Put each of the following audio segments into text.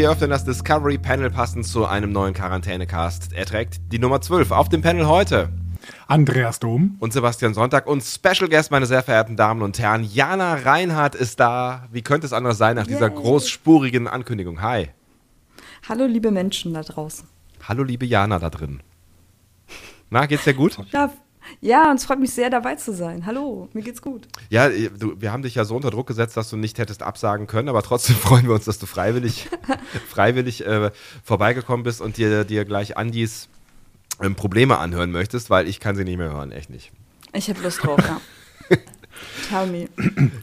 Wir öffnen das Discovery Panel passend zu einem neuen Quarantänecast. Er trägt die Nummer 12. Auf dem Panel heute Andreas Dom. und Sebastian Sonntag und Special Guest, meine sehr verehrten Damen und Herren. Jana Reinhardt ist da. Wie könnte es anders sein nach dieser Yay. großspurigen Ankündigung? Hi. Hallo, liebe Menschen da draußen. Hallo, liebe Jana da drin. Na, geht's dir gut? Ja, ja, und es freut mich sehr, dabei zu sein. Hallo, mir geht's gut. Ja, du, wir haben dich ja so unter Druck gesetzt, dass du nicht hättest absagen können, aber trotzdem freuen wir uns, dass du freiwillig, freiwillig äh, vorbeigekommen bist und dir, dir gleich Andis ähm, Probleme anhören möchtest, weil ich kann sie nicht mehr hören, echt nicht. Ich habe Lust drauf, ja. Tell me.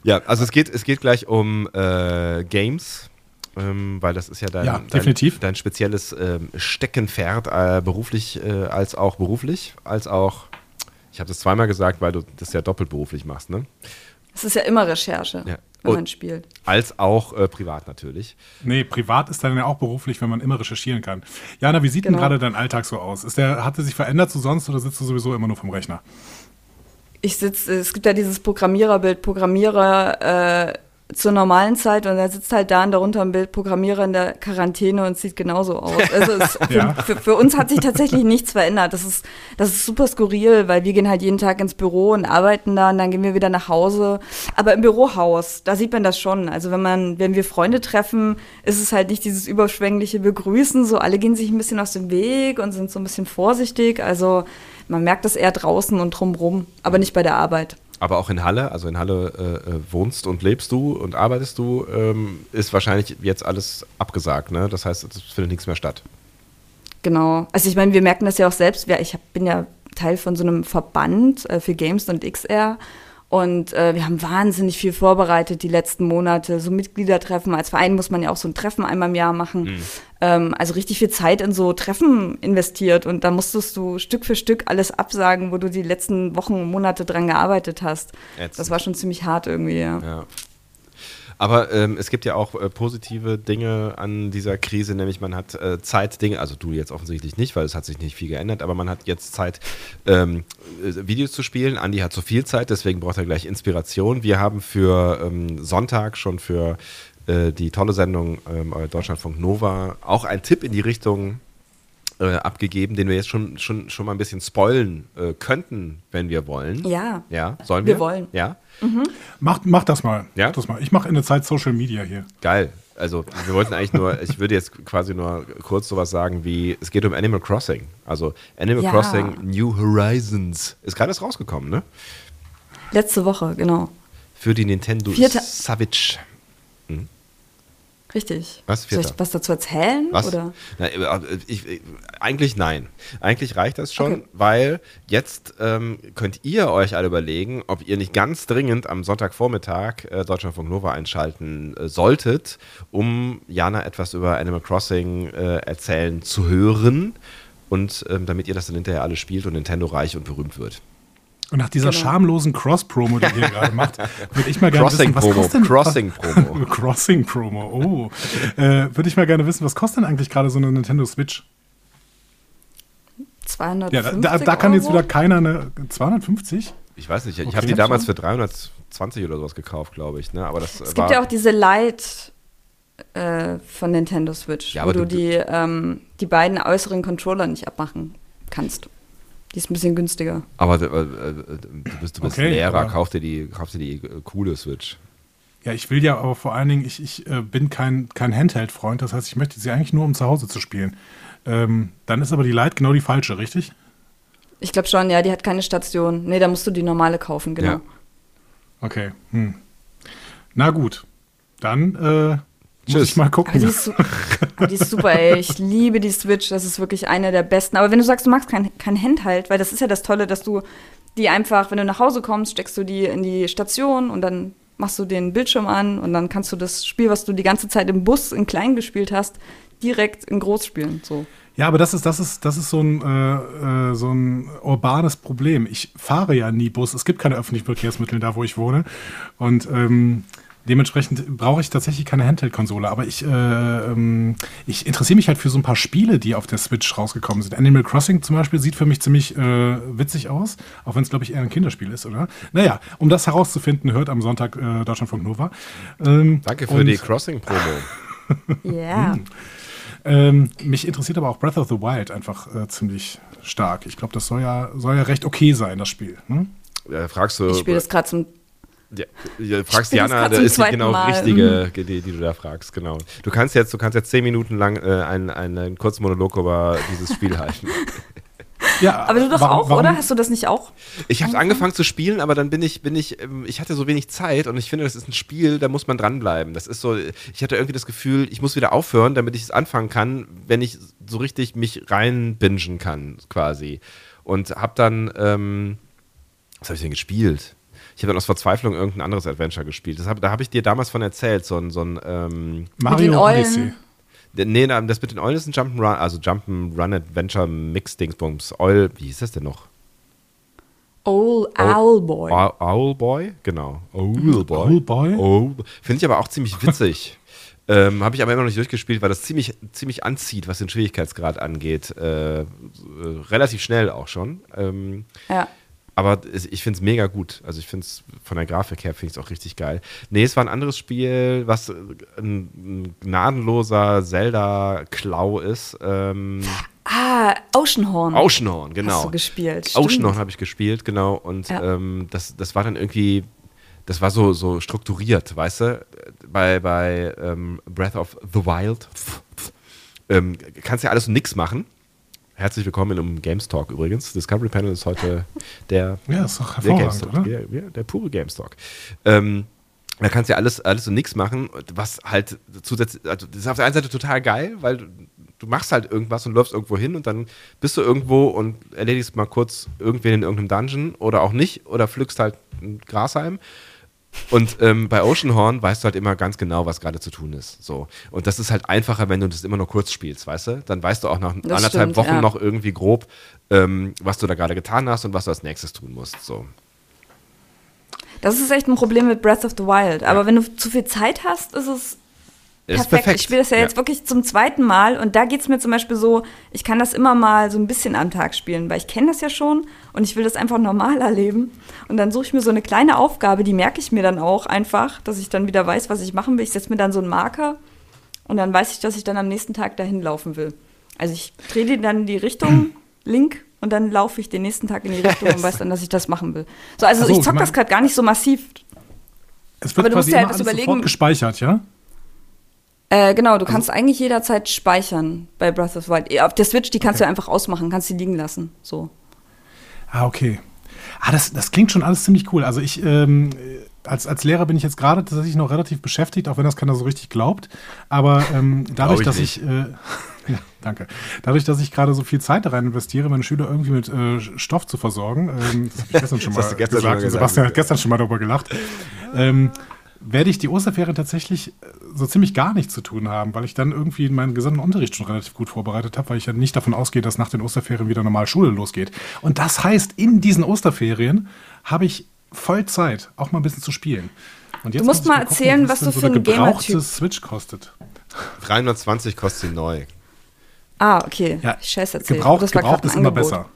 Ja, also es geht, es geht gleich um äh, Games, ähm, weil das ist ja dein, Ja, dein, dein spezielles ähm, Steckenpferd, äh, beruflich äh, als auch beruflich, als auch, ich habe das zweimal gesagt, weil du das ja doppelt beruflich machst, ne? Es ist ja immer Recherche, Ja. wenn Und- man spielt. Als auch äh, privat natürlich. Nee, privat ist dann ja auch beruflich, wenn man immer recherchieren kann. Jana, wie sieht denn Genau. gerade dein Alltag so aus? Ist der, hat er sich verändert zu sonst oder sitzt du sowieso immer nur vom Rechner? Ich sitze, es gibt ja dieses Programmiererbild, Programmierer äh, zur normalen Zeit und er sitzt halt da und darunter ein Bild Programmierer in der Quarantäne und sieht genauso aus. Also es, für, Ja. für, für uns hat sich tatsächlich nichts verändert. Das ist, das ist super skurril, weil wir gehen halt jeden Tag ins Büro und arbeiten da und dann gehen wir wieder nach Hause. Aber im Bürohaus, da sieht man das schon. Also wenn man, wenn wir Freunde treffen, ist es halt nicht dieses überschwängliche Begrüßen, so alle gehen sich ein bisschen aus dem Weg und sind so ein bisschen vorsichtig. Also man merkt das eher draußen und drumrum, aber nicht bei der Arbeit. Aber auch in Halle, also in Halle äh, äh, wohnst und lebst du und arbeitest du, ähm, ist wahrscheinlich jetzt alles abgesagt, ne? Das heißt, es findet nichts mehr statt. Genau. Also ich meine, wir merken das ja auch selbst. Ich bin ja Teil von so einem Verband äh, für Games und XR. Und äh, wir haben wahnsinnig viel vorbereitet die letzten Monate. So Mitgliedertreffen. Als Verein muss man ja auch so ein Treffen einmal im Jahr machen. Ähm, also richtig viel Zeit in so Treffen investiert. Und da musstest du Stück für Stück alles absagen, wo du die letzten Wochen und Monate dran gearbeitet hast. Ätzend. Das war schon ziemlich hart irgendwie, ja. Ja. Aber ähm, es gibt ja auch äh, positive Dinge an dieser Krise, nämlich man hat äh, Zeit, Dinge, also du jetzt offensichtlich nicht, weil es hat sich nicht viel geändert, aber man hat jetzt Zeit, ähm, äh, Videos zu spielen. Andi hat so viel Zeit, deswegen braucht er gleich Inspiration. Wir haben für ähm, Sonntag schon für äh, die tolle Sendung ähm, äh, Deutschlandfunk Nova auch einen Tipp in die Richtung äh, abgegeben, den wir jetzt schon, schon, schon mal ein bisschen spoilen äh, könnten, wenn wir wollen. Ja. Ja, sollen wir? Wir wollen. Ja, Mach, mach das mal. Ja? Mach Das mal. Ich mache in der Zeit Social Media hier. Geil. Also wir wollten eigentlich nur, ich würde jetzt quasi nur kurz sowas sagen wie, es geht um Animal Crossing. Also Animal Ja. Crossing New Horizons. Ist gerade erst rausgekommen, ne? Letzte Woche, genau. Für die Nintendo Vierte- Savage. Richtig. Was? Soll ich was dazu erzählen? Was? Oder? Na, äh, ich, ich, eigentlich nein. Eigentlich reicht das schon, Okay. weil jetzt ähm, könnt ihr euch alle überlegen, ob ihr nicht ganz dringend am Sonntagvormittag äh, Deutschlandfunk Nova einschalten äh, solltet, um Jana etwas über Animal Crossing äh, erzählen zu hören und ähm, damit ihr das dann hinterher alle spielt und Nintendo reich und berühmt wird. Und nach dieser Genau. schamlosen Cross-Promo, die ihr hier gerade macht, würde ich mal gerne wissen, was Crossing-Promo, kostet denn, Crossing-Promo. Crossing-Promo, oh. Äh, würde ich mal gerne wissen, was kostet denn eigentlich gerade so eine Nintendo Switch? 250 Ja, da, da, da kann jetzt Euro? wieder keiner eine 250? Ich weiß nicht, ich Okay. habe die damals für 320 oder sowas gekauft, glaube ich. Ne? Aber das Es war, gibt ja auch diese Lite äh, von Nintendo Switch, Ja, wo du du- die, ähm, die beiden äußeren Controller nicht abmachen kannst. Die ist ein bisschen günstiger. Aber äh, äh, du bist, du bist Okay, Lehrer, kauf dir die, kauf dir die äh, coole Switch. Ja, ich will ja aber vor allen Dingen, ich, ich äh, bin kein, kein Handheld-Freund, das heißt, ich möchte sie eigentlich nur, um zu Hause zu spielen. Ähm, dann ist aber die Lite genau die falsche, richtig? Ich glaube schon, ja, die hat keine Station. Nee, da musst du die normale kaufen, genau. Ja. Okay. Hm. Na gut. Dann äh, Tschüss. ich mal Aber gucken. die ist, aber die ist super, ey. Ich liebe die Switch. Das ist wirklich eine der besten. Aber wenn du sagst, du magst kein, kein Handheld, weil das ist ja das Tolle, dass du die einfach, wenn du nach Hause kommst, steckst du die in die Station und dann machst du den Bildschirm an und dann kannst du das Spiel, was du die ganze Zeit im Bus in klein gespielt hast, direkt in groß spielen. So. Ja, aber das ist, das ist, das ist so ein, äh, äh, so ein urbanes Problem. Ich fahre ja nie Bus. Es gibt keine öffentlichen Verkehrsmittel da, wo ich wohne. Und ähm, dementsprechend brauche ich tatsächlich keine Handheld-Konsole. Aber ich, äh, ähm, ich interessiere mich halt für so ein paar Spiele, die auf der Switch rausgekommen sind. Animal Crossing zum Beispiel sieht für mich ziemlich äh, witzig aus, auch wenn es, glaube ich, eher ein Kinderspiel ist, oder? Naja, um das herauszufinden, hört am Sonntag äh, Deutschlandfunk Nova. Ähm, Danke für die Crossing-Promo. Ja. yeah. Hm. Ähm, mich interessiert aber auch Breath of the Wild einfach äh, ziemlich stark. Ich glaube, das soll ja, soll ja recht okay sein, das Spiel. Ne? Ja, fragst du. Ich spiele das gerade zum. Ja, ja, fragst Jana, da ist die genau Mal. richtige, die, die, du da fragst, genau. Du kannst jetzt, du kannst jetzt zehn Minuten lang äh, einen, einen kurzen Monolog über dieses Spiel halten. Ja, aber du doch warum, auch, warum? oder? Hast du das nicht auch? Ich habe angefangen zu spielen, aber dann bin ich, bin ich, ähm, ich hatte so wenig Zeit und ich finde, das ist ein Spiel, da muss man dranbleiben. Das ist so, ich hatte irgendwie das Gefühl, ich muss wieder aufhören, damit ich es anfangen kann, wenn ich so richtig mich reinbingen kann, quasi. Und habe dann, ähm, was habe ich denn gespielt? Ich habe dann aus Verzweiflung irgendein anderes Adventure gespielt. Das hab, da habe ich dir damals von erzählt, so ein, so ein ähm Mario Odyssey. Nee, das mit den Eulen ist ein Jump'n'Run, also Jump'n'Run Adventure Mix Dingsbums. Eul, wie hieß das denn noch? Owl, Owl Boy. Owl Boy, genau. Owl Boy. Owl Boy. Owl. Finde ich aber auch ziemlich witzig. ähm, Habe ich aber immer noch nicht durchgespielt, weil das ziemlich, ziemlich anzieht, was den Schwierigkeitsgrad angeht. Äh, äh, relativ schnell auch schon. Ähm, ja. Aber ich finde es mega gut. Also ich finde es von der Grafik her finde ich es auch richtig geil. Nee, es war ein anderes Spiel, was ein, ein gnadenloser Zelda-Klau ist. Ähm, ah, Oceanhorn. Oceanhorn, genau. Hast du gespielt. Oceanhorn habe ich gespielt, genau. Und ja. ähm, das, das war dann irgendwie, das war so, so strukturiert, weißt du? Bei, bei ähm, Breath of the Wild ähm, kannst ja alles und nix machen. Herzlich willkommen im Games Talk übrigens. Discovery Panel ist heute der, ja, ist doch der Games Talk, der, der, pure Games Talk. Ähm, da kannst du ja alles, alles und nichts machen, was halt zusätzlich, also das ist auf der einen Seite total geil, weil du, du machst halt irgendwas und läufst irgendwo hin und dann bist du irgendwo und erledigst mal kurz irgendwen in irgendeinem Dungeon oder auch nicht oder pflückst halt ein Grashalm und ähm, bei Oceanhorn weißt du halt immer ganz genau, was gerade zu tun ist. So. Und das ist halt einfacher, wenn du das immer nur kurz spielst, weißt du? Dann weißt du auch nach das anderthalb stimmt, Wochen ja. noch irgendwie grob, ähm, was du da gerade getan hast und was du als nächstes tun musst. So. Das ist echt ein Problem mit Breath of the Wild. Aber ja. wenn du zu viel Zeit hast, ist es Perfekt. perfekt. Ich spiele das ja, ja, jetzt wirklich zum zweiten Mal und da geht es mir zum Beispiel so, ich kann das immer mal so ein bisschen am Tag spielen, weil ich kenne das ja schon und ich will das einfach normal erleben. Und dann suche ich mir so eine kleine Aufgabe, die merke ich mir dann auch einfach, dass ich dann wieder weiß, was ich machen will. Ich setze mir dann so einen Marker und dann weiß ich, dass ich dann am nächsten Tag dahin laufen will. Also ich drehe dann die Richtung, Link, und dann laufe ich den nächsten Tag in die Richtung und weiß dann, dass ich das machen will. So, also so, ich zocke das gerade gar nicht so massiv. Es wird aber du musst ja das überlegen. gespeichert, ja? Äh, genau, du also, kannst eigentlich jederzeit speichern bei Breath of the Wild. Auf der Switch, die kannst okay. du einfach ausmachen, kannst sie liegen lassen. So. Ah, okay. Ah, das, das klingt schon alles ziemlich cool. Also ich, ähm, als, als Lehrer bin ich jetzt gerade tatsächlich noch relativ beschäftigt, auch wenn das keiner so richtig glaubt. Aber ähm, dadurch, ich dass nicht. ich, äh, ja, danke. Dadurch, dass ich gerade so viel Zeit da rein investiere, meine Schüler irgendwie mit äh, Stoff zu versorgen, ähm, das habe ich gestern schon mal gestern gesagt. Schon Sebastian hat gestern schon mal darüber gelacht. Ähm, werde ich die Osterferien tatsächlich äh, so ziemlich gar nichts zu tun haben, weil ich dann irgendwie meinen gesamten Unterricht schon relativ gut vorbereitet habe, weil ich ja nicht davon ausgehe, dass nach den Osterferien wieder normal Schule losgeht. Und das heißt, in diesen Osterferien habe ich voll Zeit, auch mal ein bisschen zu spielen. du musst mal, gucken, erzählen, was du so für ein Gamer-Typ Switch kostet. 320 kostet sie neu. Ah, okay. Ja, Scheiße. Gebraucht, gebraucht ist immer besser.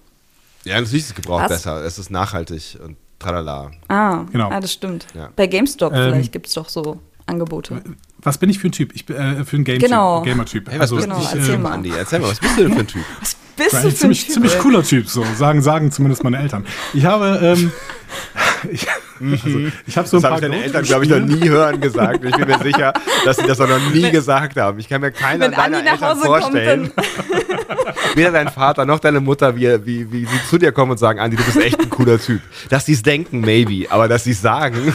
Ja, natürlich ist es gebraucht was? besser. Es ist nachhaltig und tralala. Ah, genau. Ah, das stimmt. Ja. Bei GameStop ähm, vielleicht gibt es doch so Angebote. Was bin ich für ein Typ? Ich bin äh, für ein Game genau. Gamer-Typ. Hey, was also, genau, ich, erzähl äh, mal. Andi, erzähl mal, was bist du denn für ein Typ? Was bist du für ein ziemlich, Typ? Ziemlich cooler Typ, so sagen, sagen zumindest meine Eltern. Ich habe, ähm, ich, also, ich habe so ein das paar. Das deine Eltern, glaube ich, noch nie hören gesagt. Ich bin mir sicher, dass sie das noch nie gesagt haben. Ich kann mir keiner deiner Eltern vorstellen. Weder dein Vater noch deine Mutter, wie, wie, wie sie zu dir kommen und sagen, Andi, du bist echt ein cooler Typ. Dass sie es denken, maybe, aber dass sie es sagen.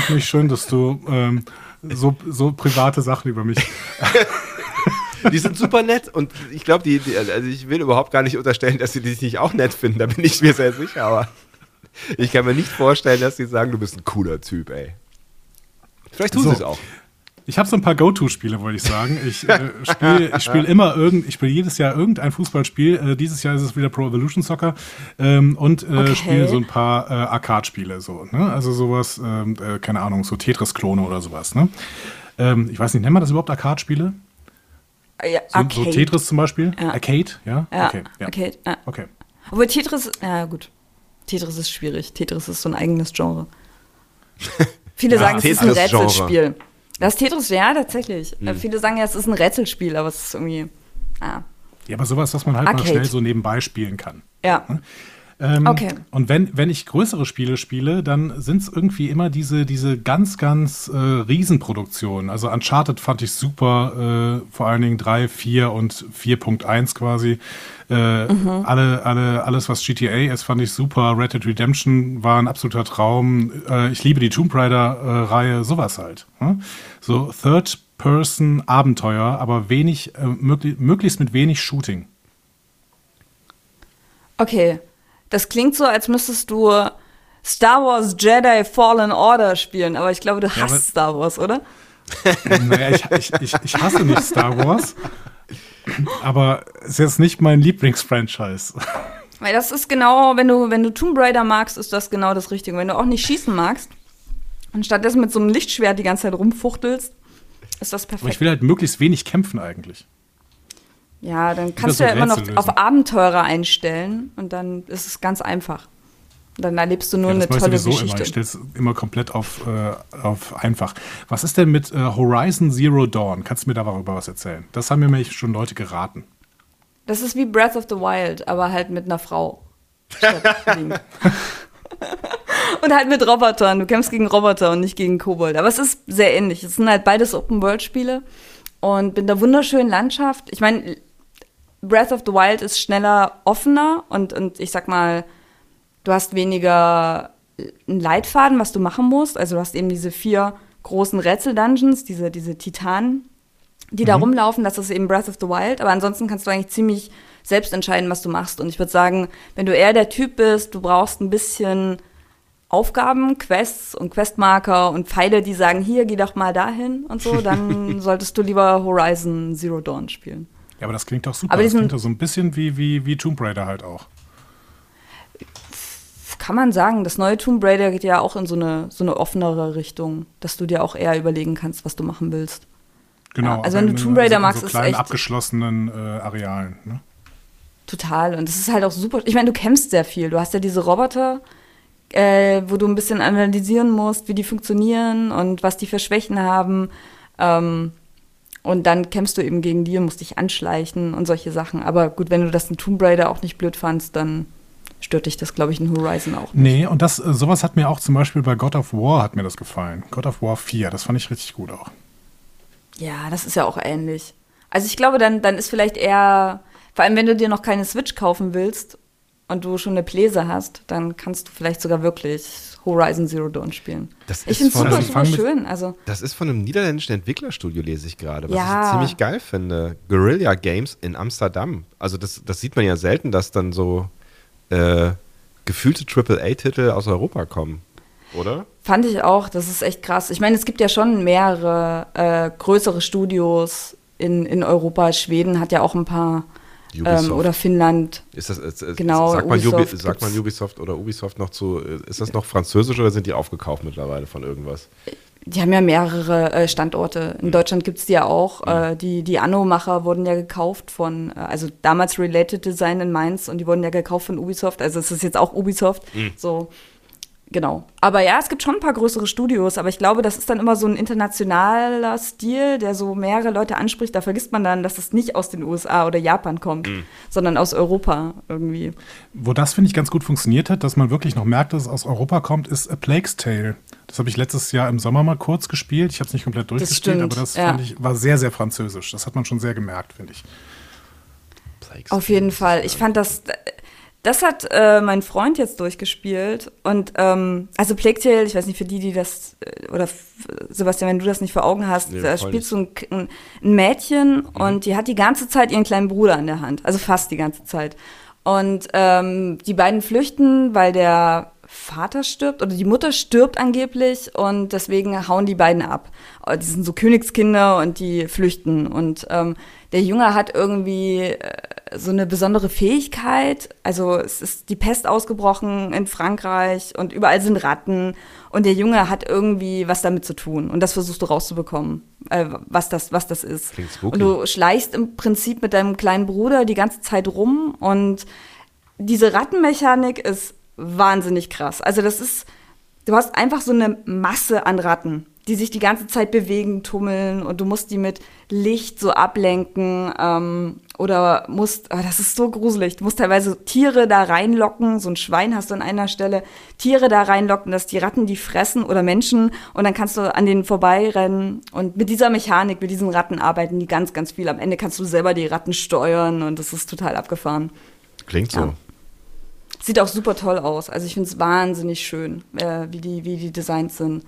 Finde ich schön, dass du ähm, so, so private Sachen über mich. die sind super nett und ich glaube, die, die, also ich will überhaupt gar nicht unterstellen, dass sie dich nicht auch nett finden, da bin ich mir sehr sicher, aber Ich kann mir nicht vorstellen, dass sie sagen, du bist ein cooler Typ, ey. Vielleicht tun so. sie es auch. Ich habe so ein paar Go-To-Spiele, wollte ich sagen. Ich äh, spiele spiel immer irgend, ich spiele jedes Jahr irgendein Fußballspiel. Äh, dieses Jahr ist es wieder Pro Evolution Soccer ähm, und äh, okay. spiele so ein paar äh, Arcade-Spiele so. Ne? Also sowas, ähm, äh, keine Ahnung, so Tetris-Klone oder sowas. Ne? Ähm, ich weiß nicht, nennt man das überhaupt Arcade-Spiele? Ja, so, so, Tetris zum Beispiel? Ja. Arcade, ja? Ja, okay, ja. Arcade, ja. Okay. Obwohl Tetris, ja gut. Tetris ist schwierig. Tetris ist so ein eigenes Genre. Viele sagen, es ist ein Rätselspiel. Das Tetris, ja, tatsächlich. Mhm. Viele sagen ja, es ist ein Rätselspiel, aber es ist irgendwie. Ah. Ja, aber sowas, was man halt Arcade. mal schnell so nebenbei spielen kann. Ja. Ähm, okay. Und wenn, wenn ich größere Spiele spiele, dann sind es irgendwie immer diese, diese ganz, ganz äh, Riesenproduktionen. Also Uncharted fand ich super, äh, vor allen Dingen 3, 4 und 4.1 quasi. Äh, mhm. alle, alle, alles, was GTA ist, fand ich super. Red Dead Redemption war ein absoluter Traum. Äh, ich liebe die Tomb Raider-Reihe, sowas halt. Ne? So Third-Person-Abenteuer, aber wenig, äh, möglich, möglichst mit wenig Shooting. Okay, das klingt so, als müsstest du Star Wars Jedi Fallen Order spielen, aber ich glaube, du hasst ja, Star Wars, oder? naja, ich, ich, ich, ich hasse nicht Star Wars, aber es ist jetzt nicht mein Lieblingsfranchise. Weil das ist genau, wenn du, wenn du Tomb Raider magst, ist das genau das Richtige. Wenn du auch nicht schießen magst und stattdessen mit so einem Lichtschwert die ganze Zeit rumfuchtelst, ist das perfekt. Aber ich will halt möglichst wenig kämpfen eigentlich. Ja, dann kannst du ja immer noch lösen. auf Abenteurer einstellen und dann ist es ganz einfach. Dann erlebst du nur ja, eine tolle Geschichte. Immer. Ich stelle es immer komplett auf, äh, auf einfach. Was ist denn mit äh, Horizon Zero Dawn? Kannst du mir darüber was erzählen? Das haben mir nämlich schon Leute geraten. Das ist wie Breath of the Wild, aber halt mit einer Frau. und halt mit Robotern. Du kämpfst gegen Roboter und nicht gegen Kobold. Aber es ist sehr ähnlich. Es sind halt beides Open-World-Spiele. Und mit einer wunderschönen Landschaft. Ich meine, Breath of the Wild ist schneller offener und, und ich sag mal, du hast weniger einen Leitfaden, was du machen musst. Also du hast eben diese vier großen Rätsel-Dungeons, diese, diese Titanen, die mhm. da rumlaufen. Das ist eben Breath of the Wild. Aber ansonsten kannst du eigentlich ziemlich selbst entscheiden, was du machst. Und ich würde sagen, wenn du eher der Typ bist, du brauchst ein bisschen Aufgaben, Quests und Questmarker und Pfeile, die sagen, hier, geh doch mal dahin und so, dann solltest du lieber Horizon Zero Dawn spielen. Ja, aber das klingt doch super. Aber das klingt doch so ein bisschen wie, wie, wie Tomb Raider halt auch. Kann man sagen, das neue Tomb Raider geht ja auch in so eine, so eine offenere Richtung, dass du dir auch eher überlegen kannst, was du machen willst. Genau. Ja, also wenn du Tomb Raider magst, so ist kleinen, echt abgeschlossenen äh, Arealen. Ne? Total. Und das ist halt auch super. Ich meine, du kämpfst sehr viel. Du hast ja diese Roboter, äh, wo du ein bisschen analysieren musst, wie die funktionieren und was die für Schwächen haben. Ähm, und dann kämpfst du eben gegen die und musst dich anschleichen und solche Sachen. Aber gut, wenn du das in Tomb Raider auch nicht blöd fandst, dann stört dich das, glaube ich, in Horizon auch nicht. Nee, und das, äh, sowas hat mir auch zum Beispiel bei God of War hat mir das gefallen. God of War 4, das fand ich richtig gut auch. Ja, das ist ja auch ähnlich. Also ich glaube, dann, dann ist vielleicht eher, vor allem wenn du dir noch keine Switch kaufen willst und du schon eine Pläse hast, dann kannst du vielleicht sogar wirklich Horizon Zero Dawn spielen. ich finde es super, super schön. Also, das ist von einem niederländischen Entwicklerstudio, lese ich gerade, was ja. ich ziemlich geil finde. Guerilla Games in Amsterdam. Also das, das sieht man ja selten, dass dann so äh, gefühlte AAA-Titel aus Europa kommen, oder? Fand ich auch, das ist echt krass. Ich meine, es gibt ja schon mehrere äh, größere Studios in, in Europa. Schweden hat ja auch ein paar ähm, oder Finnland. Ist das, ist, genau, sagt, man Ubisoft Ubi, sagt man Ubisoft oder Ubisoft noch zu, ist das noch französisch oder sind die aufgekauft mittlerweile von irgendwas? Die haben ja mehrere äh, Standorte. In mhm. Deutschland gibt es die ja auch. Mhm. Äh, die die Anno-Macher wurden ja gekauft von, äh, also damals Related Design in Mainz und die wurden ja gekauft von Ubisoft. Also es ist jetzt auch Ubisoft. Mhm. So Genau. Aber ja, es gibt schon ein paar größere Studios, aber ich glaube, das ist dann immer so ein internationaler Stil, der so mehrere Leute anspricht. Da vergisst man dann, dass es nicht aus den USA oder Japan kommt, mhm. sondern aus Europa irgendwie. Wo das, finde ich, ganz gut funktioniert hat, dass man wirklich noch merkt, dass es aus Europa kommt, ist A Plague's Tale. Das habe ich letztes Jahr im Sommer mal kurz gespielt. Ich habe es nicht komplett durchgespielt, das aber das ja. fand ich, war sehr, sehr französisch. Das hat man schon sehr gemerkt, finde ich. Auf jeden Fall. Ich fand das das hat äh, mein Freund jetzt durchgespielt. Und ähm, also Plague Tale, ich weiß nicht, für die, die das, äh, oder Sebastian, wenn du das nicht vor Augen hast, nee, da spielt so ein, ein, Mädchen mhm. und die hat die ganze Zeit ihren kleinen Bruder an der Hand. Also fast die ganze Zeit. Und ähm, die beiden flüchten, weil der Vater stirbt oder die Mutter stirbt angeblich und deswegen hauen die beiden ab. Oh, die sind so Königskinder und die flüchten. Und ähm, der Junge hat irgendwie äh, so eine besondere Fähigkeit. Also es ist die Pest ausgebrochen in Frankreich und überall sind Ratten. Und der Junge hat irgendwie was damit zu tun. Und das versuchst du rauszubekommen, äh, was, das, was das ist. Und du schleichst im Prinzip mit deinem kleinen Bruder die ganze Zeit rum und diese Rattenmechanik ist wahnsinnig krass. Also das ist, du hast einfach so eine Masse an Ratten, die sich die ganze Zeit bewegen, tummeln und du musst die mit Licht so ablenken ähm, oder musst, oh, das ist so gruselig, du musst teilweise Tiere da reinlocken, so ein Schwein hast du an einer Stelle, Tiere da reinlocken, dass die Ratten die fressen oder Menschen und dann kannst du an denen vorbeirennen und mit dieser Mechanik, mit diesen Ratten arbeiten die ganz, ganz viel. Am Ende kannst du selber die Ratten steuern und das ist total abgefahren. Klingt so. Ja. Sieht auch super toll aus. Also ich finde es wahnsinnig schön, äh, wie, die, wie die Designs sind.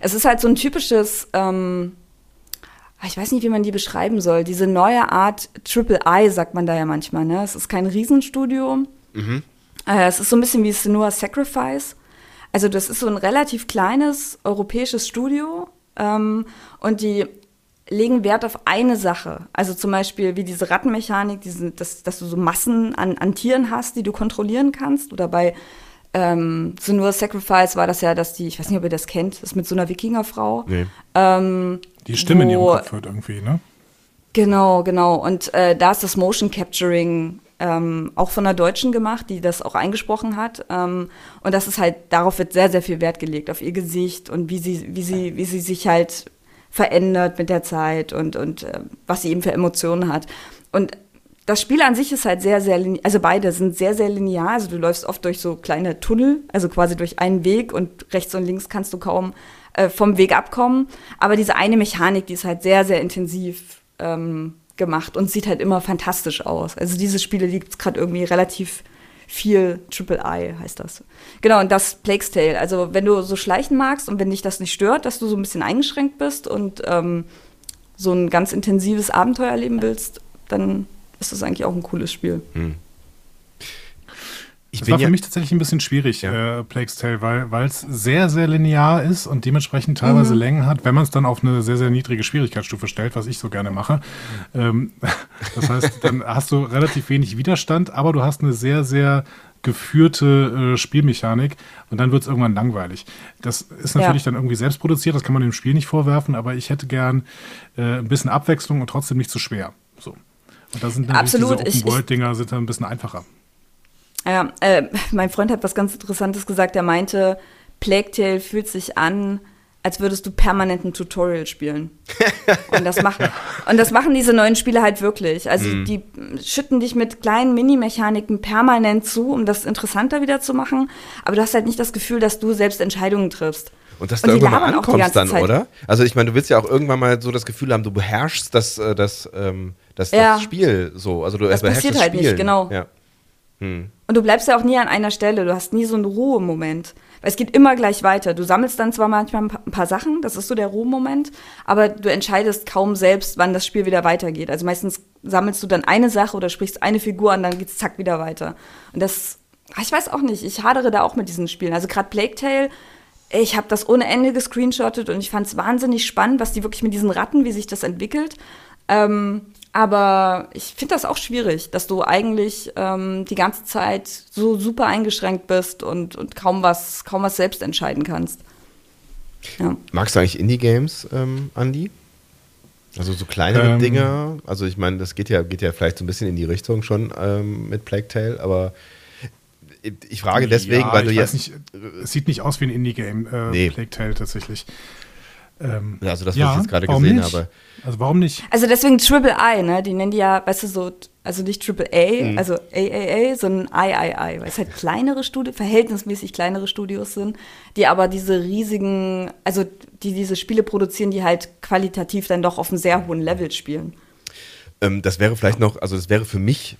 Es ist halt so ein typisches, ähm, ich weiß nicht, wie man die beschreiben soll, diese neue Art Triple I, sagt man da ja manchmal. Ne? Es ist kein Riesenstudio. Mhm. Äh, es ist so ein bisschen wie Senua Sacrifice. Also das ist so ein relativ kleines europäisches Studio. Ähm, und die legen Wert auf eine Sache. Also zum Beispiel wie diese Rattenmechanik, diese, dass, dass du so Massen an, an Tieren hast, die du kontrollieren kannst. Oder bei ähm, so nur Sacrifice war das ja, dass die, ich weiß nicht, ob ihr das kennt, das mit so einer Wikingerfrau. Nee. Ähm, die Stimme wo, in ihrem Kopf hört irgendwie, ne? Genau, genau. Und äh, da ist das Motion Capturing ähm, auch von einer Deutschen gemacht, die das auch eingesprochen hat. Ähm, und das ist halt, darauf wird sehr, sehr viel Wert gelegt, auf ihr Gesicht und wie sie, wie sie, wie sie sich halt verändert mit der Zeit und, und äh, was sie eben für Emotionen hat. Und das Spiel an sich ist halt sehr, sehr also beide sind sehr, sehr linear. Also du läufst oft durch so kleine Tunnel, also quasi durch einen Weg und rechts und links kannst du kaum äh, vom Weg abkommen. Aber diese eine Mechanik, die ist halt sehr, sehr intensiv ähm, gemacht und sieht halt immer fantastisch aus. Also diese Spiele liegt gerade irgendwie relativ viel Triple I heißt das. Genau, und das Plague's Tale. Also wenn du so schleichen magst und wenn dich das nicht stört, dass du so ein bisschen eingeschränkt bist und ähm, so ein ganz intensives Abenteuer erleben willst, dann ist das eigentlich auch ein cooles Spiel. Hm. Ich das war für ja mich tatsächlich ein bisschen schwierig, ja. äh, Plague's Tale, weil es sehr, sehr linear ist und dementsprechend teilweise mhm. Längen hat, wenn man es dann auf eine sehr, sehr niedrige Schwierigkeitsstufe stellt, was ich so gerne mache. Ähm, das heißt, dann hast du relativ wenig Widerstand, aber du hast eine sehr, sehr geführte äh, Spielmechanik und dann wird es irgendwann langweilig. Das ist natürlich ja. dann irgendwie selbst produziert, das kann man dem Spiel nicht vorwerfen, aber ich hätte gern äh, ein bisschen Abwechslung und trotzdem nicht zu schwer. So. Und da sind natürlich Absolut. diese Open-World-Dinger sind dann ein bisschen einfacher. Ja, äh, mein Freund hat was ganz Interessantes gesagt. Er meinte, Plague Tale fühlt sich an, als würdest du permanent ein Tutorial spielen. und, das macht, und das machen diese neuen Spiele halt wirklich. Also mm. die schütten dich mit kleinen Mini-Mechaniken permanent zu, um das interessanter wieder zu machen. Aber du hast halt nicht das Gefühl, dass du selbst Entscheidungen triffst. Und dass du irgendwann mal ankommst dann, Zeit. oder? Also ich meine, du willst ja auch irgendwann mal so das Gefühl haben, du beherrschst das, äh, das, ähm, das, ja. das Spiel so. Also du das passiert das halt Spielen. nicht, genau. Ja. Hm. Und du bleibst ja auch nie an einer Stelle, du hast nie so einen Ruhemoment. Weil es geht immer gleich weiter. Du sammelst dann zwar manchmal ein paar Sachen, das ist so der Ruhemoment, aber du entscheidest kaum selbst, wann das Spiel wieder weitergeht. Also meistens sammelst du dann eine Sache oder sprichst eine Figur an, dann geht's zack wieder weiter. Und das, ich weiß auch nicht, ich hadere da auch mit diesen Spielen. Also gerade Plague Tale, ich habe das ohne Ende gescreenshottet und ich fand es wahnsinnig spannend, was die wirklich mit diesen Ratten, wie sich das entwickelt. Ähm, aber ich finde das auch schwierig, dass du eigentlich ähm, die ganze Zeit so super eingeschränkt bist und, und kaum, was, kaum was selbst entscheiden kannst. Ja. Magst du eigentlich Indie-Games, ähm, Andi? Also so kleinere ähm, Dinge. Also ich meine, das geht ja, geht ja vielleicht so ein bisschen in die Richtung schon ähm, mit Plague Tale, aber ich frage deswegen, ja, weil du jetzt. Nicht, es sieht nicht aus wie ein Indie-Game, äh, nee. Plague Tale tatsächlich. Ähm, also das, was ja, ich jetzt gerade gesehen nicht? habe. Also warum nicht? Also deswegen Triple I, ne? Die nennen die ja, weißt du, so, also nicht Triple A, mhm. also AAA, sondern III, weil es halt kleinere Studios, verhältnismäßig kleinere Studios sind, die aber diese riesigen, also die diese Spiele produzieren, die halt qualitativ dann doch auf einem sehr hohen Level spielen. Ähm, das wäre vielleicht noch, also das wäre für mich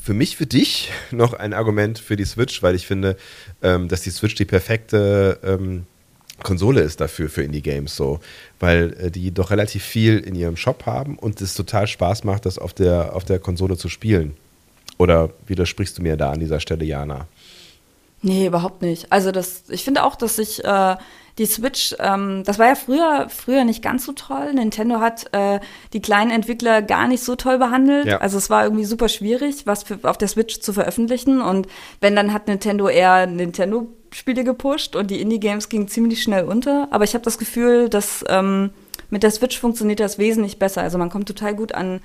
für mich, für dich noch ein Argument für die Switch, weil ich finde, ähm, dass die Switch die perfekte ähm, Konsole ist dafür für Indie-Games so, weil äh, die doch relativ viel in ihrem Shop haben und es total Spaß macht, das auf der, auf der Konsole zu spielen. Oder widersprichst du mir da an dieser Stelle, Jana? Nee, überhaupt nicht. Also das, ich finde auch, dass sich äh, die Switch, ähm, das war ja früher, früher nicht ganz so toll. Nintendo hat äh, die kleinen Entwickler gar nicht so toll behandelt. Ja. Also es war irgendwie super schwierig, was für, auf der Switch zu veröffentlichen. Und wenn, dann hat Nintendo eher Nintendo-Spiele gepusht und die Indie-Games gingen ziemlich schnell unter. Aber ich habe das Gefühl, dass ähm, mit der Switch funktioniert das wesentlich besser. Also man kommt total gut an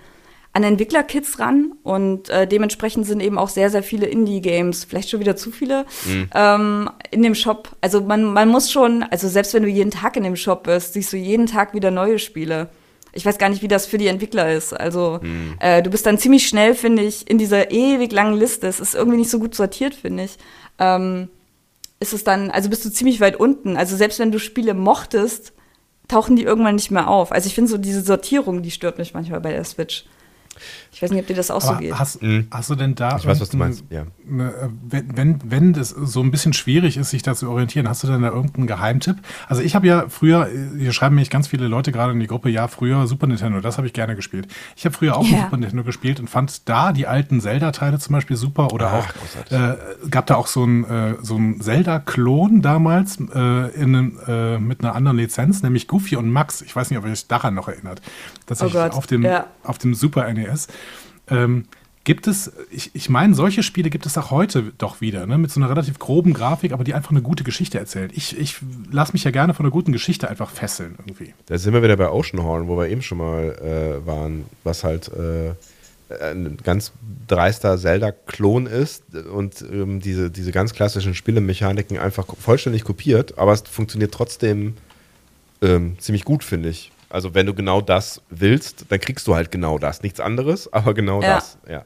an Entwicklerkits ran und äh, dementsprechend sind eben auch sehr, sehr viele Indie-Games, vielleicht schon wieder zu viele, mhm. ähm, in dem Shop. Also man, man muss schon, also selbst wenn du jeden Tag in dem Shop bist, siehst du jeden Tag wieder neue Spiele. Ich weiß gar nicht, wie das für die Entwickler ist. Also mhm. äh, du bist dann ziemlich schnell, finde ich, in dieser ewig langen Liste. Es ist irgendwie nicht so gut sortiert, finde ich. Ähm, ist es dann, also bist du ziemlich weit unten. Also selbst wenn du Spiele mochtest, tauchen die irgendwann nicht mehr auf. Also ich finde so diese Sortierung, die stört mich manchmal bei der Switch. Ich weiß nicht, ob dir das auch Aber so geht. Hast, mhm. hast, du denn da. Ich weiß, was du meinst, ja. Eine, äh, wenn, wenn, wenn das so ein bisschen schwierig ist, sich da zu orientieren, hast du denn da irgendeinen Geheimtipp? Also, ich habe ja früher, hier schreiben mich ganz viele Leute gerade in die Gruppe, ja, früher Super Nintendo, das habe ich gerne gespielt. Ich habe früher auch ja. Super Nintendo gespielt und fand da die alten Zelda-Teile zum Beispiel super oder Ach, auch, äh, gab da auch so ein, äh, so ein Zelda-Klon damals äh, in, äh, mit einer anderen Lizenz, nämlich Goofy und Max. Ich weiß nicht, ob ihr euch daran noch erinnert. Dass oh ich auf dem, ja. auf dem Super NES ähm, gibt es, ich, ich meine, solche Spiele gibt es auch heute doch wieder, ne? mit so einer relativ groben Grafik, aber die einfach eine gute Geschichte erzählt. Ich, ich lasse mich ja gerne von einer guten Geschichte einfach fesseln irgendwie. Da sind wir wieder bei Oceanhorn, wo wir eben schon mal äh, waren, was halt äh, ein ganz dreister Zelda-Klon ist und ähm, diese, diese ganz klassischen Spielemechaniken einfach vollständig kopiert, aber es funktioniert trotzdem ähm, ziemlich gut, finde ich. Also wenn du genau das willst, dann kriegst du halt genau das. Nichts anderes, aber genau ja. das. Ja.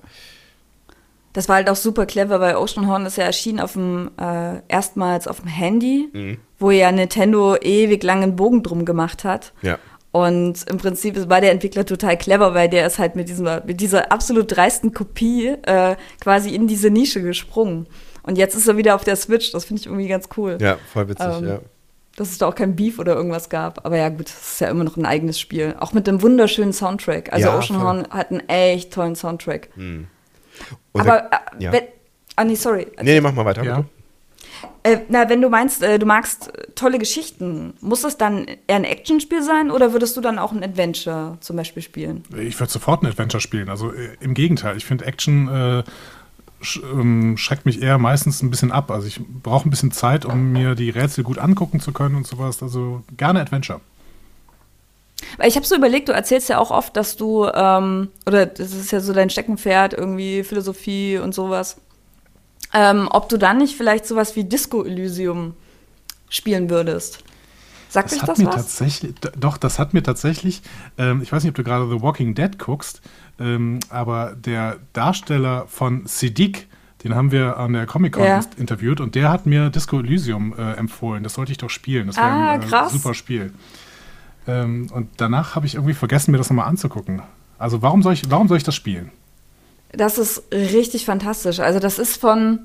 Das war halt auch super clever, weil Ocean Horn ist ja erschienen auf dem, äh, erstmals auf dem Handy, mhm. wo ja Nintendo ewig langen Bogen drum gemacht hat. Ja. Und im Prinzip war der Entwickler total clever, weil der ist halt mit, diesem, mit dieser absolut dreisten Kopie äh, quasi in diese Nische gesprungen. Und jetzt ist er wieder auf der Switch. Das finde ich irgendwie ganz cool. Ja, voll witzig, ähm, ja dass es da auch kein Beef oder irgendwas gab. Aber ja, gut, es ist ja immer noch ein eigenes Spiel. Auch mit einem wunderschönen Soundtrack. Also ja, Oceanhorn hat einen echt tollen Soundtrack. Hm. Aber, äh, ja. wenn, ah, nee, sorry. Nee, nee, mach mal weiter. Ja. Äh, na, wenn du meinst, äh, du magst tolle Geschichten, muss das dann eher ein Actionspiel sein oder würdest du dann auch ein Adventure zum Beispiel spielen? Ich würde sofort ein Adventure spielen. Also äh, im Gegenteil, ich finde Action äh, schreckt mich eher meistens ein bisschen ab. Also ich brauche ein bisschen Zeit, um mir die Rätsel gut angucken zu können und sowas. Also gerne Adventure. Ich habe so überlegt, du erzählst ja auch oft, dass du, ähm, oder das ist ja so dein Steckenpferd, irgendwie Philosophie und sowas, ähm, ob du dann nicht vielleicht sowas wie Disco Elysium spielen würdest. Sagt das euch das mir was? Tatsächlich, doch, das hat mir tatsächlich, ähm, ich weiß nicht, ob du gerade The Walking Dead guckst, ähm, aber der Darsteller von Siddiq, den haben wir an der Comic-Con ja. interviewt und der hat mir Disco Elysium äh, empfohlen. Das sollte ich doch spielen. Das wäre ah, ein äh, super Spiel. Ähm, und danach habe ich irgendwie vergessen, mir das nochmal anzugucken. Also warum soll ich, warum soll ich das spielen? Das ist richtig fantastisch. Also das ist von,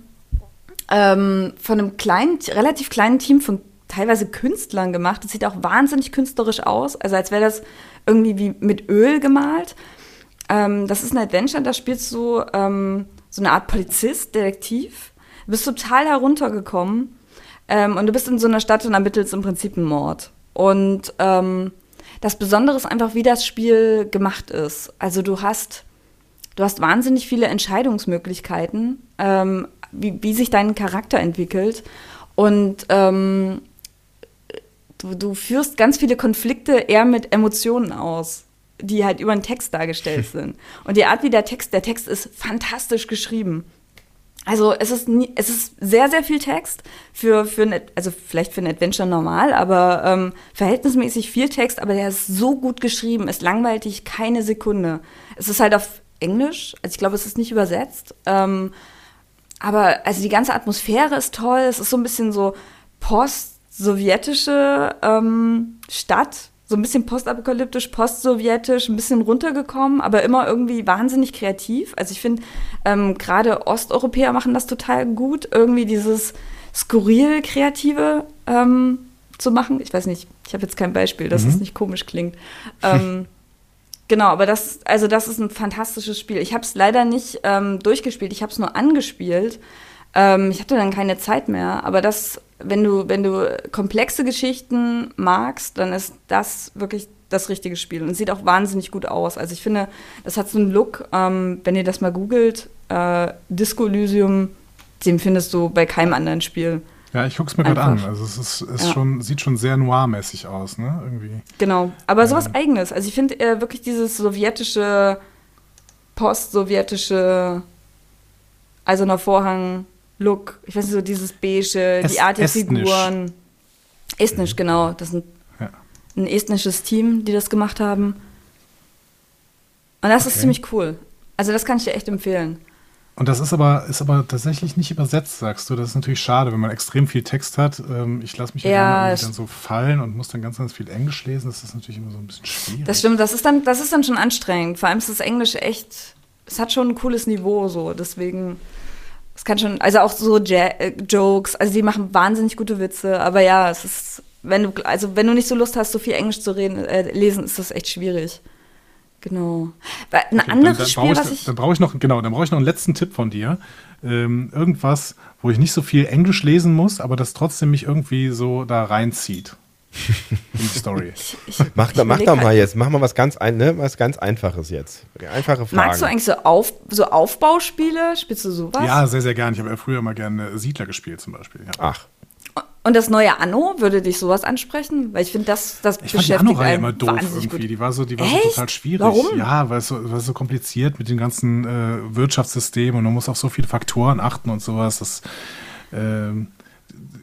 ähm, von einem kleinen, relativ kleinen Team von teilweise Künstlern gemacht. Das sieht auch wahnsinnig künstlerisch aus. Also als wäre das irgendwie wie mit Öl gemalt. Ähm, das ist ein Adventure, da spielst du ähm, so eine Art Polizist, Detektiv. Du bist total heruntergekommen ähm, und du bist in so einer Stadt und ermittelst im Prinzip einen Mord. Und ähm, das Besondere ist einfach, wie das Spiel gemacht ist. Also du hast, du hast wahnsinnig viele Entscheidungsmöglichkeiten, ähm, wie, wie sich dein Charakter entwickelt. Und ähm, du, du führst ganz viele Konflikte eher mit Emotionen aus die halt über den Text dargestellt sind. Und die Art, wie der Text, der Text ist fantastisch geschrieben. Also es ist, nie, es ist sehr, sehr viel Text für, für ein, also vielleicht für ein Adventure normal, aber ähm, verhältnismäßig viel Text, aber der ist so gut geschrieben, es langweilt dich keine Sekunde. Es ist halt auf Englisch, also ich glaube, es ist nicht übersetzt. Ähm, aber also die ganze Atmosphäre ist toll, es ist so ein bisschen so post-sowjetische ähm, Stadt, so ein bisschen postapokalyptisch, postsowjetisch, ein bisschen runtergekommen, aber immer irgendwie wahnsinnig kreativ. Also ich finde, ähm, gerade Osteuropäer machen das total gut, irgendwie dieses skurril Kreative ähm, zu machen. Ich weiß nicht, ich habe jetzt kein Beispiel, dass mhm. es nicht komisch klingt. Ähm, genau, aber das, also das ist ein fantastisches Spiel. Ich habe es leider nicht ähm, durchgespielt, ich habe es nur angespielt. Ähm, ich hatte dann keine Zeit mehr, aber das, wenn du, wenn du komplexe Geschichten magst, dann ist das wirklich das richtige Spiel und es sieht auch wahnsinnig gut aus. Also ich finde, das hat so einen Look, ähm, wenn ihr das mal googelt, äh, Disco Elysium, den findest du bei keinem anderen Spiel. Ja, ich gucke es mir gerade an. Also es ist, ist ja. schon, sieht schon sehr noir-mäßig aus, ne? Irgendwie. Genau, aber sowas Eigenes. Also ich finde äh, wirklich dieses sowjetische, post-sowjetische Eiserner Vorhang-Look, ich weiß nicht, so dieses beige, es, die Art der Figuren. Estnisch, genau. Das sind ja. ein estnisches Team, die das gemacht haben. Und das okay. ist ziemlich cool. Also das kann ich dir echt empfehlen. Und das ist aber, ist aber tatsächlich nicht übersetzt, sagst du. Das ist natürlich schade, wenn man extrem viel Text hat. Ähm, ich lasse mich ja, dann so fallen und muss dann ganz, ganz viel Englisch lesen. Das ist natürlich immer so ein bisschen schwierig. Das stimmt, das ist dann, das ist dann schon anstrengend. Vor allem ist das Englisch echt, es hat schon ein cooles Niveau so. Deswegen, es kann schon, also auch so ja äh, Jokes, also die machen wahnsinnig gute Witze. Aber ja, es ist, wenn du, also wenn du nicht so Lust hast, so viel Englisch zu reden, äh, lesen, ist das echt schwierig. Genau. Ein okay, anderes dann, dann Spiel, ich, was ich. Dann brauche ich noch, genau, dann brauche ich noch einen letzten Tipp von dir. Ähm, irgendwas, wo ich nicht so viel Englisch lesen muss, aber das trotzdem mich irgendwie so da reinzieht. In die Story. Ich, ich, mach, ich mach doch mal halt. jetzt, mach mal was ganz, ein, ne, was ganz Einfaches jetzt. Einfache Fragen. Magst du eigentlich so, Auf, so Aufbauspiele? Spielst du sowas? Ja, sehr, sehr gerne. Ich habe ja früher mal gerne Siedler gespielt zum Beispiel. Ja. Ach. Und das neue Anno, würde dich sowas ansprechen? Weil ich finde, das, das ich beschäftigt fand die Anno-Reihe immer doof irgendwie. Gut. Die war so, die war so total schwierig. Warum? Ja, weil es so, weil es so kompliziert mit den ganzen äh, Wirtschaftssystemen und man muss auf so viele Faktoren achten und sowas. Das, äh,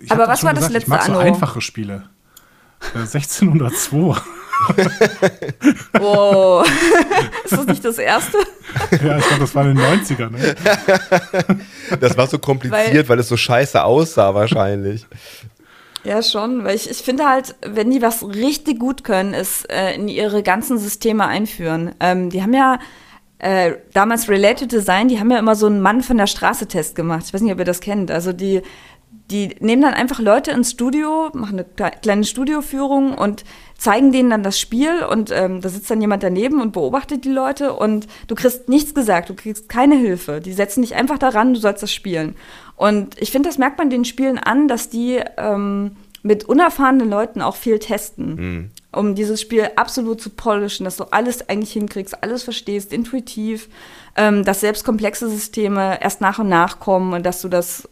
Aber was war gesagt, das letzte ich mag Anno? so einfache Spiele. Äh, 1602. wow. ist das nicht das erste? ja, ich glaube, das war in den 90ern. Ne? Das war so kompliziert, weil, weil es so scheiße aussah wahrscheinlich. Ja, schon, weil ich, ich finde halt, wenn die was richtig gut können, ist äh, in ihre ganzen Systeme einführen. Ähm, die haben ja äh, damals Related Design, die haben ja immer so einen Mann von der Straße Test gemacht. Ich weiß nicht, ob ihr das kennt. Also die, die nehmen dann einfach Leute ins Studio, machen eine kleine Studioführung und zeigen denen dann das Spiel und ähm, da sitzt dann jemand daneben und beobachtet die Leute und du kriegst nichts gesagt, du kriegst keine Hilfe. Die setzen dich einfach daran, du sollst das spielen. Und ich finde, das merkt man den Spielen an, dass die ähm, mit unerfahrenen Leuten auch viel testen. Mhm. Um dieses Spiel absolut zu polischen, dass du alles eigentlich hinkriegst, alles verstehst, intuitiv, ähm, dass selbst komplexe Systeme erst nach und nach kommen und dass du das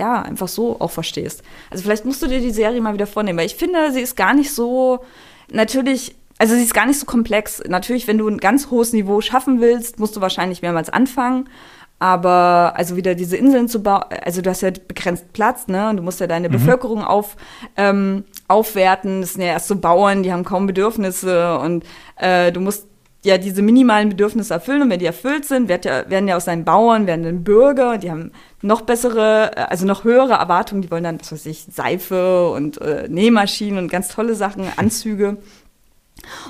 ja einfach so auch verstehst. Also vielleicht musst du dir die Serie mal wieder vornehmen, weil ich finde, sie ist gar nicht so natürlich also sie ist gar nicht so komplex. Natürlich, wenn du ein ganz hohes Niveau schaffen willst, musst du wahrscheinlich mehrmals anfangen. Aber also wieder diese Inseln zu bauen, also du hast ja begrenzt Platz, ne? Und du musst ja deine mhm. Bevölkerung auf, ähm, aufwerten. Das sind ja erst so Bauern, die haben kaum Bedürfnisse und äh, du musst ja diese minimalen Bedürfnisse erfüllen und wenn die erfüllt sind, werden ja, werden ja aus seinen Bauern, werden dann Bürger, die haben noch bessere, äh, also noch höhere Erwartungen, die wollen dann, was weiß ich, Seife und äh, Nähmaschinen und ganz tolle Sachen, Anzüge.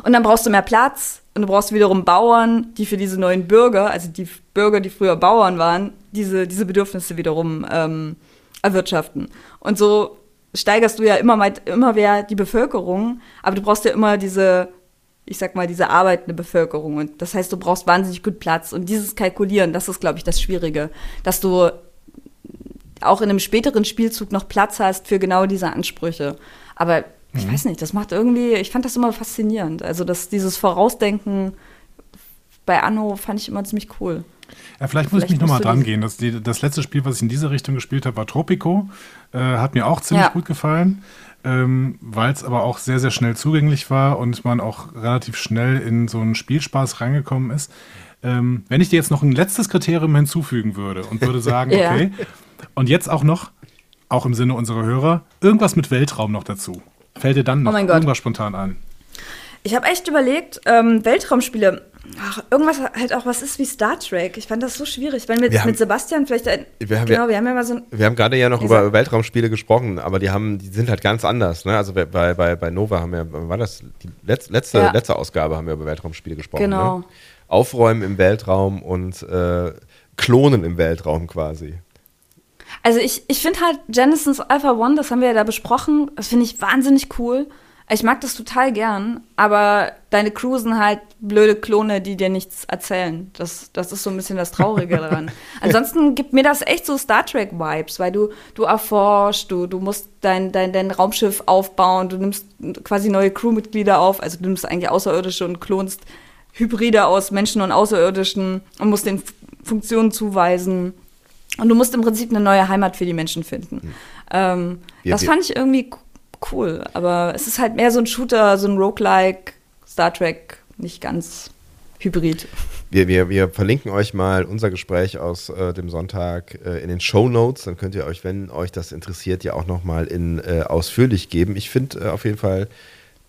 Und dann brauchst du mehr Platz und du brauchst wiederum Bauern, die für diese neuen Bürger, also die Bürger, die früher Bauern waren, diese, diese Bedürfnisse wiederum ähm, erwirtschaften. Und so steigerst du ja immer, immer mehr die Bevölkerung, aber du brauchst ja immer diese, ich sag mal, diese arbeitende Bevölkerung. Und das heißt, du brauchst wahnsinnig gut Platz. Und dieses Kalkulieren, das ist, glaube ich, das Schwierige, dass du auch in einem späteren Spielzug noch Platz hast für genau diese Ansprüche. Aber ich mhm. weiß nicht, das macht irgendwie, ich fand das immer faszinierend. Also das, dieses Vorausdenken bei Anno fand ich immer ziemlich cool. Ja, vielleicht muss vielleicht ich mich nochmal dran gehen. Das, die, das letzte Spiel, was ich in diese Richtung gespielt habe, war Tropico. Äh, hat mir auch ziemlich ja. gut gefallen, ähm, weil es aber auch sehr, sehr schnell zugänglich war und man auch relativ schnell in so einen Spielspaß reingekommen ist. Ähm, wenn ich dir jetzt noch ein letztes Kriterium hinzufügen würde und würde sagen, ja. okay, und jetzt auch noch, auch im Sinne unserer Hörer, irgendwas mit Weltraum noch dazu. Fällt dir dann noch oh irgendwas spontan an? Ich habe echt überlegt, ähm, Weltraumspiele, ach, irgendwas halt auch was ist wie Star Trek. Ich fand das so schwierig. Weil mit, mit Sebastian vielleicht ein, wir haben, genau, wir haben ja mal so ein, Wir haben gerade ja noch über Weltraumspiele gesprochen, aber die haben, die sind halt ganz anders. Ne? Also bei, bei, bei Nova haben wir, war das die letzte, letzte, ja. letzte Ausgabe haben wir über Weltraumspiele gesprochen. Genau. Ne? Aufräumen im Weltraum und äh, Klonen im Weltraum quasi. Also ich, ich finde halt Genesis Alpha One, das haben wir ja da besprochen, das finde ich wahnsinnig cool. Ich mag das total gern, aber deine Crew sind halt blöde Klone, die dir nichts erzählen. Das, das ist so ein bisschen das Traurige daran. Ansonsten gibt mir das echt so Star Trek-Vibes, weil du, du erforschst, du, du musst dein, dein, dein Raumschiff aufbauen, du nimmst quasi neue Crewmitglieder auf, also du nimmst eigentlich Außerirdische und klonst Hybride aus Menschen und Außerirdischen und musst den Funktionen zuweisen. Und du musst im Prinzip eine neue Heimat für die Menschen finden. Hm. Ähm, wir, das fand ich irgendwie cool. Aber es ist halt mehr so ein Shooter, so ein Roguelike, Star Trek, nicht ganz hybrid. Wir, wir, wir verlinken euch mal unser Gespräch aus äh, dem Sonntag äh, in den Show Notes. Dann könnt ihr euch, wenn euch das interessiert, ja auch nochmal in äh, ausführlich geben. Ich finde äh, auf jeden Fall,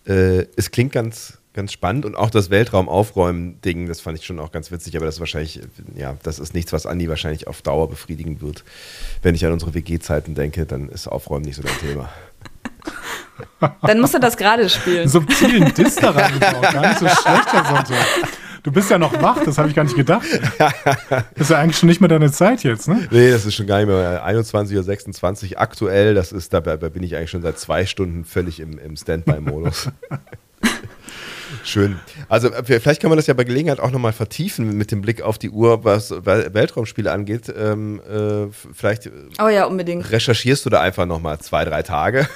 äh, es klingt ganz, ganz spannend und auch das Weltraumaufräumen-Ding, das fand ich schon auch ganz witzig, aber das ist wahrscheinlich, ja, das ist nichts, was Andi wahrscheinlich auf Dauer befriedigen wird. Wenn ich an unsere WG-Zeiten denke, dann ist Aufräumen nicht so dein Thema. Dann musst du das gerade spielen. Subtilen Diss da reingebaut. Gar nicht so schlecht, Herr Sonntag. Du bist ja noch wach, das habe ich gar nicht gedacht. Das ist ja eigentlich schon nicht mehr deine Zeit jetzt, ne? Nee, das ist schon gar nicht mehr 21.26 Uhr aktuell. Das ist, dabei bin ich eigentlich schon seit zwei Stunden völlig im, im Standby-Modus. Schön. Also vielleicht kann man das ja bei Gelegenheit auch nochmal vertiefen mit dem Blick auf die Uhr, was Weltraumspiele angeht. Ähm, äh, vielleicht oh ja, unbedingt. recherchierst du da einfach nochmal zwei, drei Tage.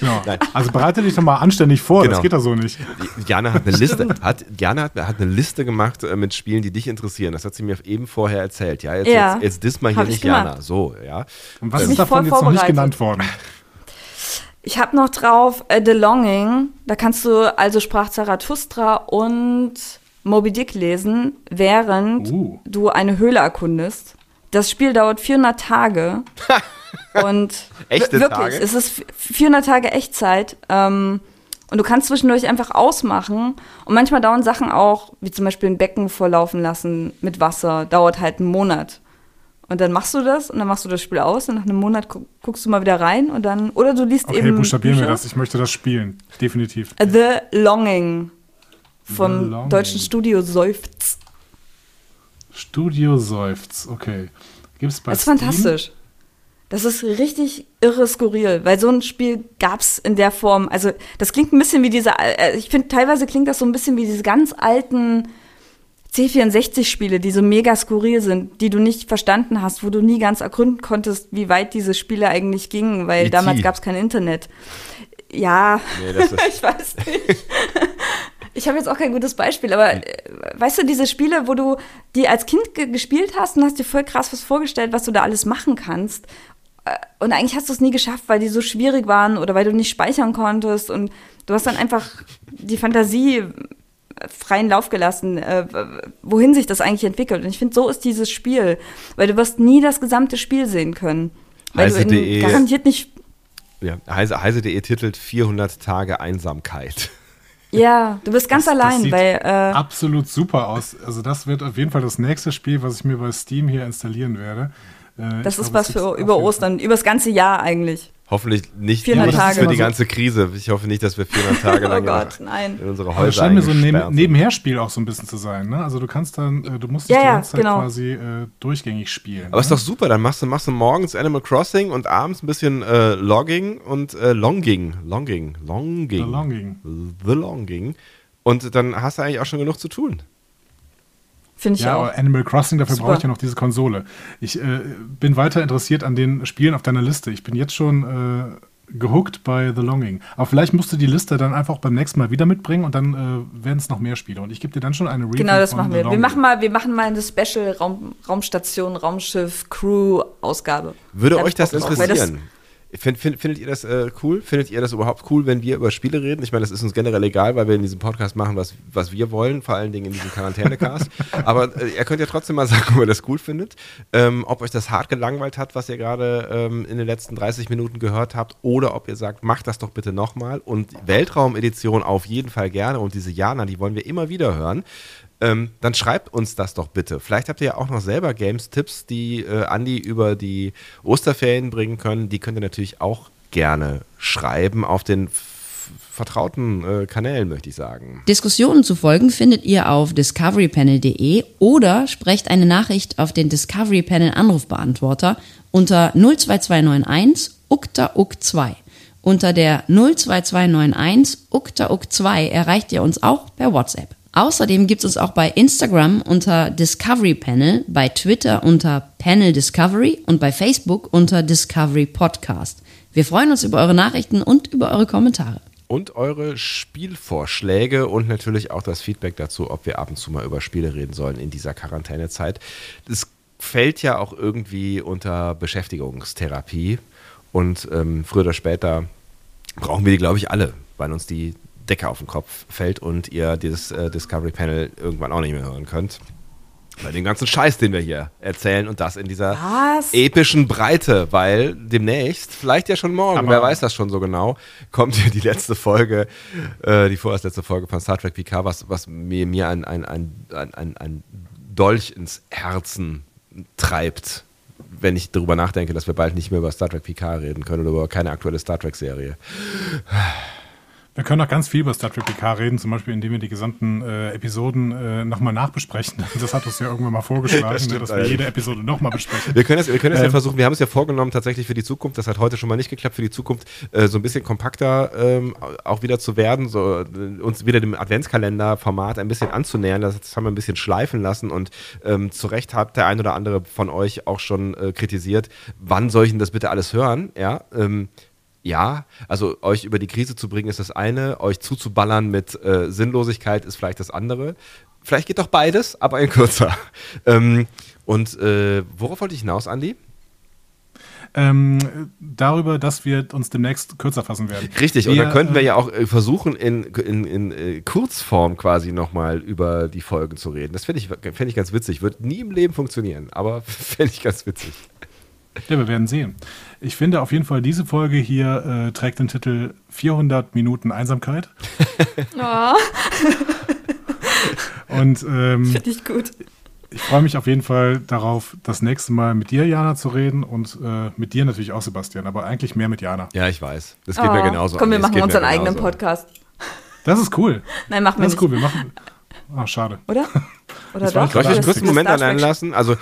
Genau. Also bereite dich doch mal anständig vor, genau. das geht da so nicht. Jana hat eine Liste, hat, Jana hat, hat eine Liste gemacht äh, mit Spielen, die dich interessieren. Das hat sie mir eben vorher erzählt. Ja, jetzt, ja. jetzt, jetzt dis mal hier nicht Jana. So, ja. Und was ähm, ist davon jetzt noch nicht genannt worden? Ich habe noch drauf äh, The Longing. Da kannst du also Sprach Zarathustra und Moby Dick lesen, während uh. du eine Höhle erkundest. Das Spiel dauert 400 Tage. und Echte wirklich, Tage? es ist 400 Tage Echtzeit. Ähm, und du kannst zwischendurch einfach ausmachen. Und manchmal dauern Sachen auch, wie zum Beispiel ein Becken vorlaufen lassen mit Wasser, dauert halt einen Monat. Und dann machst du das und dann machst du das Spiel aus und nach einem Monat guckst du mal wieder rein und dann, oder du liest okay, eben. Okay, buchstabieren wir das. Ich möchte das spielen. Definitiv. The Longing vom The Longing. deutschen Studio Seufz. Studio Seufz, okay. Gibt's bei Das ist Steam? fantastisch. Das ist richtig irre skurril, weil so ein Spiel gab es in der Form. Also, das klingt ein bisschen wie diese, äh, ich finde, teilweise klingt das so ein bisschen wie diese ganz alten C64-Spiele, die so mega skurril sind, die du nicht verstanden hast, wo du nie ganz ergründen konntest, wie weit diese Spiele eigentlich gingen, weil e damals gab es kein Internet. Ja, nee, ich weiß nicht. ich habe jetzt auch kein gutes Beispiel, aber äh, weißt du, diese Spiele, wo du die als Kind ge gespielt hast und hast dir voll krass was vorgestellt, was du da alles machen kannst. Und eigentlich hast du es nie geschafft, weil die so schwierig waren oder weil du nicht speichern konntest und du hast dann einfach die Fantasie freien Lauf gelassen, äh, wohin sich das eigentlich entwickelt. Und ich finde, so ist dieses Spiel, weil du wirst nie das gesamte Spiel sehen können. Weil Heise. du in, garantiert nicht. Ja, Heise.de Heise titelt 400 Tage Einsamkeit. Ja, du bist ganz das, allein. Das sieht weil, äh, absolut super aus. Also das wird auf jeden Fall das nächste Spiel, was ich mir bei Steam hier installieren werde. Äh, das ist glaube, was für über Ostern, über das ganze Jahr eigentlich. Hoffentlich nicht 400 Tage. für die ganze Krise. Ich hoffe nicht, dass wir 400 Tage lang oh Gott, nein. in unsere Häuser Das scheint mir so ein Neben Nebenherspiel auch so ein bisschen zu sein. Ne? Also du kannst dann, äh, du musst ja, die ganze Zeit genau. quasi äh, durchgängig spielen. Aber ne? ist doch super, dann machst du, machst du morgens Animal Crossing und abends ein bisschen äh, Logging und äh, Longing. Longing. Longing. The Longing. The Longing. Und dann hast du eigentlich auch schon genug zu tun. Finde ich ja, auch. Animal Crossing, dafür brauche ich ja noch diese Konsole. Ich äh, bin weiter interessiert an den Spielen auf deiner Liste. Ich bin jetzt schon äh, gehuckt bei The Longing. Aber vielleicht musst du die Liste dann einfach beim nächsten Mal wieder mitbringen und dann äh, werden es noch mehr Spiele. Und ich gebe dir dann schon eine Review. Genau, das machen wir. Wir machen, mal, wir machen mal eine Special Raum, Raumstation, Raumschiff, Crew-Ausgabe. Würde euch das interessieren? Find, find, findet ihr das äh, cool? Findet ihr das überhaupt cool, wenn wir über Spiele reden? Ich meine, das ist uns generell egal, weil wir in diesem Podcast machen, was, was wir wollen, vor allen Dingen in diesem Quarantänecast. Aber äh, ihr könnt ja trotzdem mal sagen, ob ihr das cool findet, ähm, ob euch das hart gelangweilt hat, was ihr gerade ähm, in den letzten 30 Minuten gehört habt, oder ob ihr sagt, macht das doch bitte nochmal. Und Weltraumedition auf jeden Fall gerne. Und diese Jana, die wollen wir immer wieder hören ähm, dann schreibt uns das doch bitte. Vielleicht habt ihr ja auch noch selber Games-Tipps, die äh, Andi über die Osterferien bringen können. Die könnt ihr natürlich auch gerne schreiben auf den vertrauten äh, Kanälen, möchte ich sagen. Diskussionen zu folgen findet ihr auf discoverypanel.de oder sprecht eine Nachricht auf den Discovery Panel Anrufbeantworter unter 02291 ukta uk 2 Unter der 02291 uktauk2 erreicht ihr uns auch per WhatsApp. Außerdem gibt es uns auch bei Instagram unter Discovery Panel, bei Twitter unter Panel Discovery und bei Facebook unter Discovery Podcast. Wir freuen uns über eure Nachrichten und über eure Kommentare. Und eure Spielvorschläge und natürlich auch das Feedback dazu, ob wir ab und zu mal über Spiele reden sollen in dieser Quarantänezeit. Das fällt ja auch irgendwie unter Beschäftigungstherapie. Und ähm, früher oder später brauchen wir die, glaube ich, alle, weil uns die Decke auf den Kopf fällt und ihr dieses äh, Discovery Panel irgendwann auch nicht mehr hören könnt. Bei dem ganzen Scheiß, den wir hier erzählen und das in dieser Was? epischen Breite, weil demnächst, vielleicht ja schon morgen, Aber wer weiß das schon so genau, kommt hier die letzte Folge, äh, die vorerst letzte Folge von Star Trek PK, was, was mir, mir ein, ein, ein, ein, ein Dolch ins Herzen treibt, wenn ich darüber nachdenke, dass wir bald nicht mehr über Star Trek PK reden können oder über keine aktuelle Star Trek-Serie. Wir können auch ganz viel über Star Trek PK reden, zum Beispiel, indem wir die gesamten äh, Episoden äh, nochmal nachbesprechen. Das hat uns ja irgendwann mal vorgeschlagen, das dass wir jede Episode nochmal besprechen. Wir können es, wir können es ähm, ja versuchen, wir haben es ja vorgenommen, tatsächlich für die Zukunft, das hat heute schon mal nicht geklappt, für die Zukunft äh, so ein bisschen kompakter ähm, auch wieder zu werden, so, äh, uns wieder dem Adventskalender-Format ein bisschen anzunähern. Das, das, haben wir ein bisschen schleifen lassen und ähm, zu Recht hat der ein oder andere von euch auch schon äh, kritisiert, wann soll ich denn das bitte alles hören? Ja, ähm, ja, also euch über die Krise zu bringen ist das eine, euch zuzuballern mit äh, Sinnlosigkeit ist vielleicht das andere. Vielleicht geht doch beides, aber in kürzer. Ähm, und äh, worauf wollte ich hinaus, Andi? Ähm, darüber, dass wir uns demnächst kürzer fassen werden. Richtig, wir, und da könnten wir ja auch äh, versuchen, in, in, in äh, Kurzform quasi nochmal über die Folgen zu reden. Das fände ich, fänd ich ganz witzig. Wird nie im Leben funktionieren, aber fände ich ganz witzig. Ja, wir werden sehen. Ich finde auf jeden Fall, diese Folge hier äh, trägt den Titel 400 Minuten Einsamkeit. Oh. Und ähm, finde ich gut. Ich freue mich auf jeden Fall darauf, das nächste Mal mit dir, Jana, zu reden und äh, mit dir natürlich auch, Sebastian, aber eigentlich mehr mit Jana. Ja, ich weiß. Das geht oh. mir genauso. Komm, wir machen unseren eigenen Podcast. Das ist cool. Nein, machen wir das nicht. Das ist cool. Wir machen. Ach, schade. Oder? Oder doch? Soll ich euch kurz einen Moment allein lassen? Also,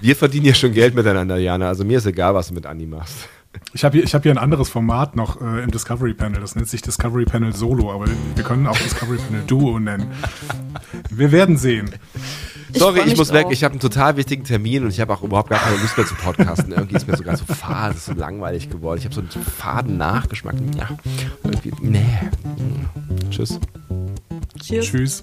wir verdienen ja schon Geld miteinander, Jana. Also mir ist egal, was du mit Andi machst. Ich habe hier, hab hier ein anderes Format noch äh, im Discovery Panel. Das nennt sich Discovery Panel Solo, aber wir können auch Discovery Panel Duo nennen. Wir werden sehen. Sorry, ich, ich muss weg. Ich habe einen total wichtigen Termin und ich habe auch überhaupt gar keine Lust mehr zu podcasten. Irgendwie ist mir sogar so fad, ist so langweilig geworden. Ich habe so einen faden Nachgeschmack. Ja, irgendwie, nee. Tschüss. Cheers. Tschüss.